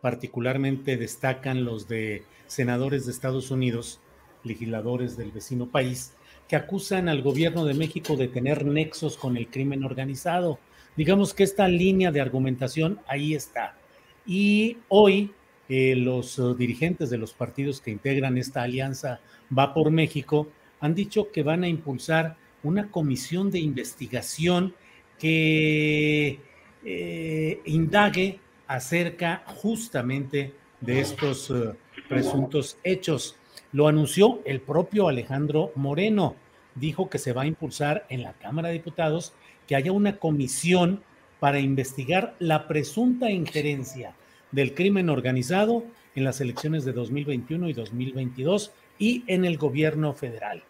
particularmente destacan los de senadores de Estados Unidos, legisladores del vecino país, que acusan al gobierno de México de tener nexos con el crimen organizado. Digamos que esta línea de argumentación ahí está. Y hoy eh, los uh, dirigentes de los partidos que integran esta alianza Va por México han dicho que van a impulsar una comisión de investigación que eh, indague acerca justamente de estos uh, presuntos hechos. Lo anunció el propio Alejandro Moreno. Dijo que se va a impulsar en la Cámara de Diputados que haya una comisión para investigar la presunta injerencia del crimen organizado en las elecciones de 2021 y 2022 y en el gobierno federal.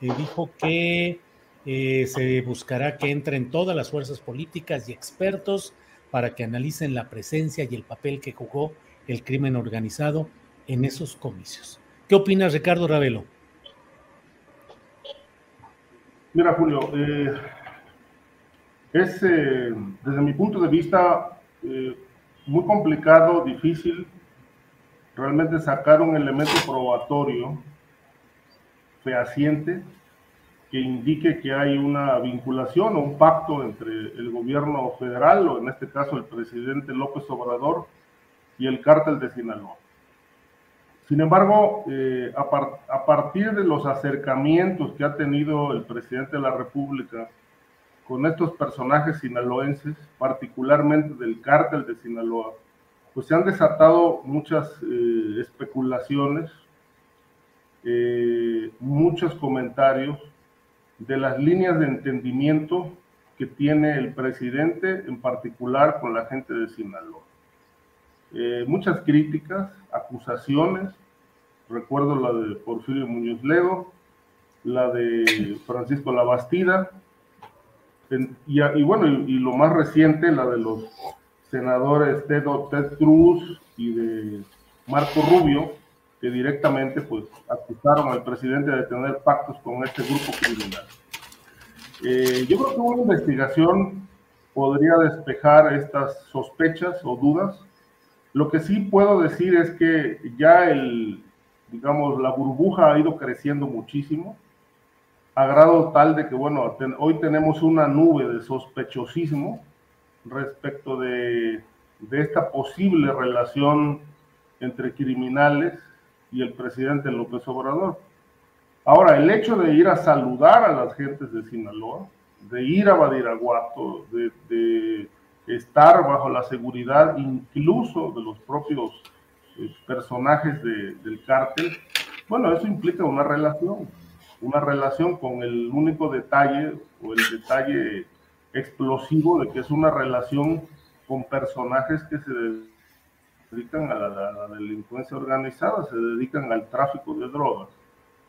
Eh, dijo que eh, se buscará que entren todas las fuerzas políticas y expertos para que analicen la presencia y el papel que jugó el crimen organizado en esos comicios. ¿Qué opinas, Ricardo Ravelo? Mira, Julio, eh, es eh, desde mi punto de vista eh, muy complicado, difícil realmente sacar un elemento probatorio fehaciente que indique que hay una vinculación o un pacto entre el gobierno federal, o en este caso el presidente López Obrador, y el cártel de Sinaloa. Sin embargo, eh, a, a, partir de los acercamientos que ha tenido el presidente de la República con estos personajes sinaloenses, particularmente del cártel de Sinaloa, pues se han desatado muchas eh, especulaciones, eh, muchos comentarios de las líneas de entendimiento que tiene el presidente, en particular con la gente de Sinaloa. Eh, muchas críticas, acusaciones, recuerdo la de Porfirio Muñoz Ledo, la de Francisco Labastida, y, y, bueno, y, y, lo más reciente, la de los senadores Ted, Ted Cruz y de Marco Rubio, directamente pues acusaron al presidente de tener pactos con este grupo criminal. Eh, yo creo que una investigación podría despejar estas sospechas o dudas. Lo que sí puedo decir es que ya el, digamos, la burbuja ha ido creciendo muchísimo, a grado tal de que, bueno, hoy tenemos una nube de sospechosismo respecto de, de esta posible relación entre criminales y el presidente López Obrador. Ahora, el hecho de ir a saludar a las gentes de Sinaloa, de ir a Badiraguato, de, de estar bajo la seguridad incluso de los propios eh, personajes de, del cártel, bueno, eso implica una relación, una relación con el único detalle o el detalle explosivo de que es una relación con personajes que se dedican a la, delincuencia organizada, se dedican al tráfico de drogas.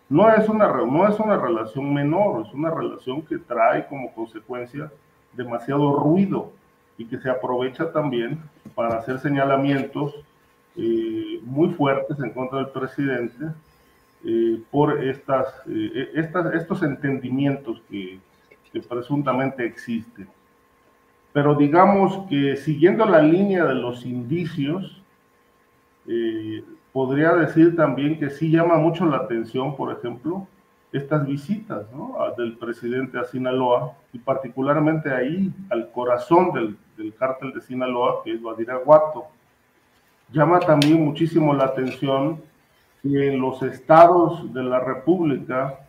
No es, una, no es una relación menor, es una relación que trae como consecuencia demasiado ruido y que se aprovecha también para hacer señalamientos eh, muy fuertes en contra del presidente eh, por estas, eh, estas, estos entendimientos que, que presuntamente existen. pero digamos que siguiendo la línea de los indicios, eh, podría decir también que sí llama mucho la atención, por ejemplo, estas visitas del presidente a Sinaloa y particularmente ahí al corazón del, del cártel de Sinaloa, que es Badiraguato. Llama también muchísimo la atención que en los estados de la República,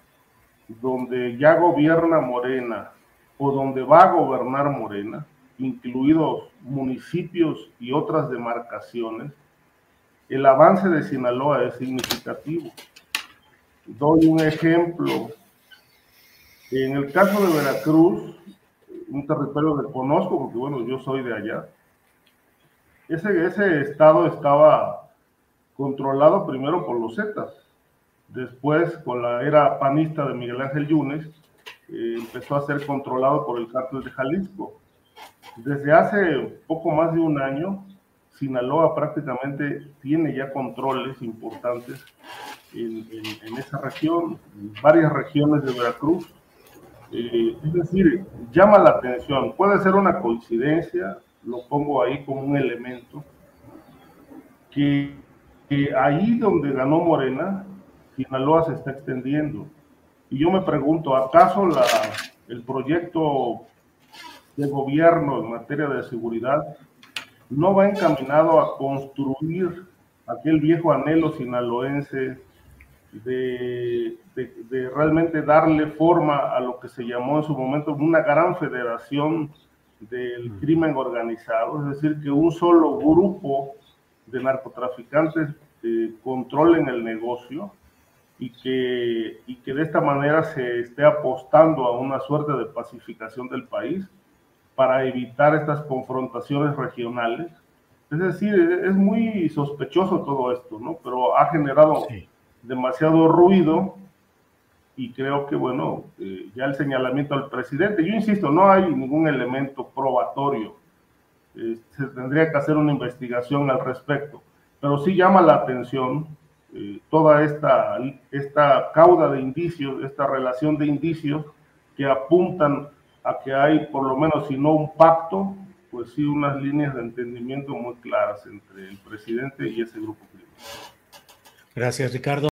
donde ya gobierna Morena o donde va a gobernar Morena, incluidos municipios y otras demarcaciones, el avance de Sinaloa es significativo. Doy un ejemplo. En el caso de Veracruz, un territorio que conozco, porque bueno, yo soy de allá, ese, ese estado estaba controlado primero por los Zetas. Después, con la era panista de Miguel Ángel Yunes, eh, empezó a ser controlado por el cártel de Jalisco. Desde hace poco más de un año, Sinaloa prácticamente tiene ya controles importantes en, esa región, en varias regiones de Veracruz. Eh, es decir, llama la atención, puede ser una coincidencia, lo pongo ahí como un elemento, que, ahí donde ganó Morena, Sinaloa se está extendiendo. Y yo me pregunto, ¿acaso el proyecto de gobierno en materia de seguridad no va encaminado a construir aquel viejo anhelo sinaloense de, de, realmente darle forma a lo que se llamó en su momento una gran federación del crimen organizado, es decir, que un solo grupo de narcotraficantes eh, controlen el negocio y que, y que de esta manera se esté apostando a una suerte de pacificación del país para evitar estas confrontaciones regionales. Es decir, es muy sospechoso todo esto, ¿no? Pero ha generado demasiado ruido y creo que, bueno, eh, ya el señalamiento al presidente, yo insisto, no hay ningún elemento probatorio, eh, se tendría que hacer una investigación al respecto, pero sí llama la atención eh, toda esta, esta cauda de indicios, esta relación de indicios que apuntan a que hay por lo menos, si no un pacto, pues sí unas líneas de entendimiento muy claras entre el presidente y ese grupo criminal. Gracias, Ricardo.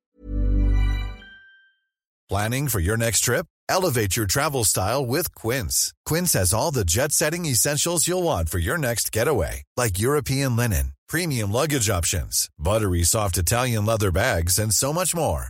Planning for your next trip? Elevate your travel style with Quince. Quince has all the jet-setting essentials you'll want for your next getaway, like European linen, premium luggage options, buttery soft Italian leather bags, and so much more.